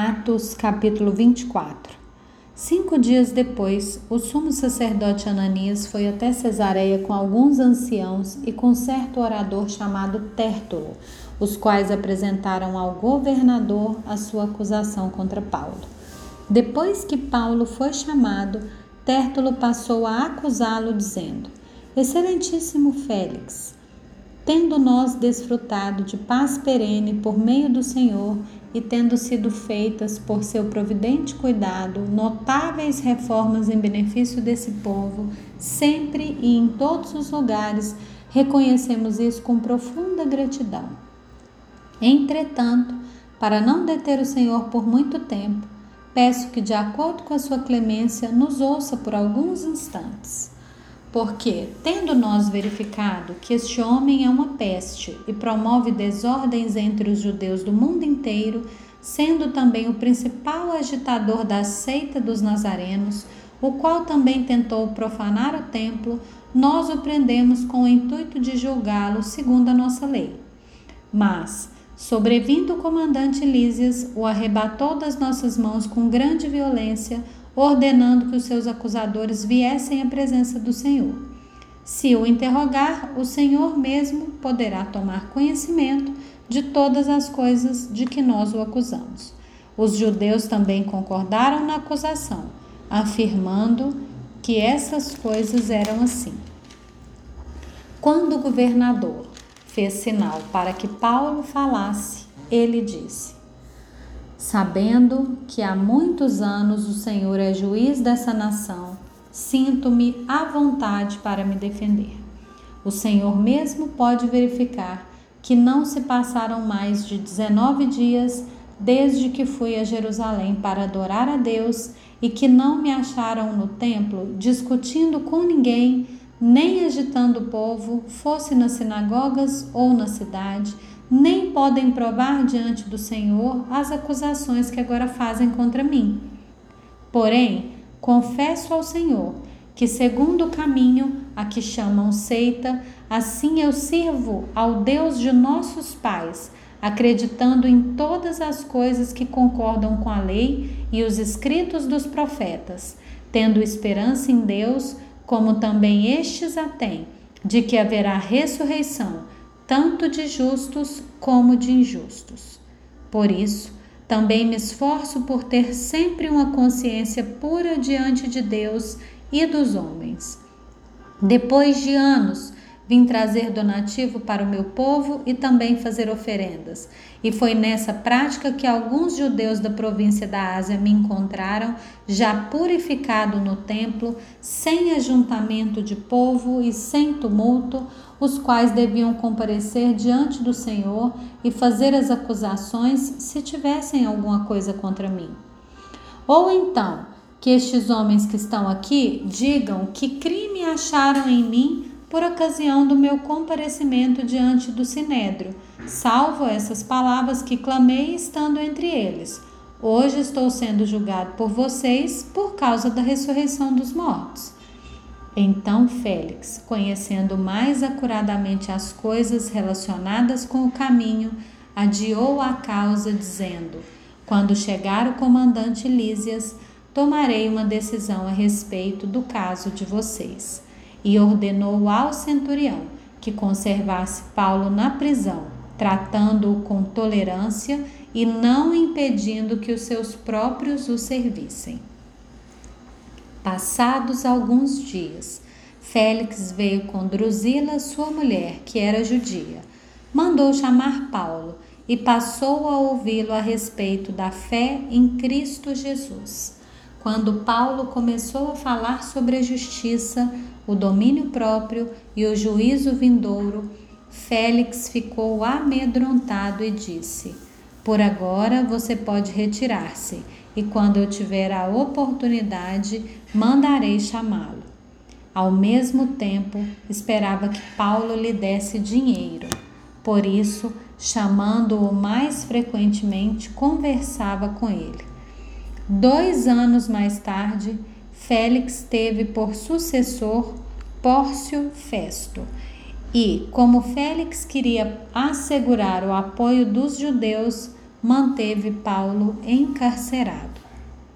Atos capítulo 24 Cinco dias depois, o sumo sacerdote Ananias foi até Cesareia com alguns anciãos e com certo orador chamado Tértulo, os quais apresentaram ao governador a sua acusação contra Paulo. Depois que Paulo foi chamado, Tértulo passou a acusá-lo, dizendo: Excelentíssimo Félix, tendo nós desfrutado de paz perene por meio do Senhor e tendo sido feitas por seu providente cuidado notáveis reformas em benefício desse povo, sempre e em todos os lugares, reconhecemos isso com profunda gratidão. Entretanto, para não deter o Senhor por muito tempo, peço que, de acordo com a sua clemência, nos ouça por alguns instantes. Porque, tendo nós verificado que este homem é uma peste e promove desordens entre os judeus do mundo inteiro, sendo também o principal agitador da seita dos nazarenos, o qual também tentou profanar o templo, nós o prendemos com o intuito de julgá-lo segundo a nossa lei. Mas, sobrevindo o comandante Lísias, o arrebatou das nossas mãos com grande violência, ordenando que os seus acusadores viessem à presença do Senhor. Se o interrogar, o Senhor mesmo poderá tomar conhecimento de todas as coisas de que nós o acusamos. Os judeus também concordaram na acusação, afirmando que essas coisas eram assim. Quando o governador fez sinal para que Paulo falasse, ele disse: Sabendo que há muitos anos o Senhor é juiz dessa nação, sinto-me à vontade para me defender. O Senhor mesmo pode verificar que não se passaram mais de 19 dias desde que fui a Jerusalém para adorar a Deus e que não me acharam no templo discutindo com ninguém, nem agitando o povo, fosse nas sinagogas ou na cidade nem podem provar diante do Senhor as acusações que agora fazem contra mim. Porém, confesso ao Senhor que, segundo o caminho a que chamam seita, assim eu sirvo ao Deus de nossos pais, acreditando em todas as coisas que concordam com a lei e os escritos dos profetas, tendo esperança em Deus, como também estes a têm, de que haverá ressurreição tanto de justos como de injustos. Por isso, também me esforço por ter sempre uma consciência pura diante de Deus e dos homens. Depois de anos Vim trazer donativo para o meu povo e também fazer oferendas. E foi nessa prática que alguns judeus da província da Ásia me encontraram, já purificado no templo, sem ajuntamento de povo e sem tumulto, os quais deviam comparecer diante do Senhor e fazer as acusações se tivessem alguma coisa contra mim. Ou então, que estes homens que estão aqui digam que crime acharam em mim por ocasião do meu comparecimento diante do sinédrio, salvo essas palavras que clamei estando entre eles. Hoje estou sendo julgado por vocês por causa da ressurreição dos mortos. Então Félix, conhecendo mais acuradamente as coisas relacionadas com o caminho, adiou a causa, dizendo: Quando chegar o comandante Lísias, tomarei uma decisão a respeito do caso de vocês e ordenou ao centurião que conservasse Paulo na prisão, tratando-o com tolerância e não impedindo que os seus próprios o servissem. Passados alguns dias, Félix veio com Drusila, sua mulher, que era judia. Mandou chamar Paulo e passou a ouvi-lo a respeito da fé em Cristo Jesus. Quando Paulo começou a falar sobre a justiça, o domínio próprio e o juízo vindouro, Félix ficou amedrontado e disse: Por agora você pode retirar-se, e quando eu tiver a oportunidade, mandarei chamá-lo. Ao mesmo tempo, esperava que Paulo lhe desse dinheiro. Por isso, chamando-o mais frequentemente, conversava com ele. Dois anos mais tarde, Félix teve por sucessor Pórcio Festo. E, como Félix queria assegurar o apoio dos judeus, manteve Paulo encarcerado.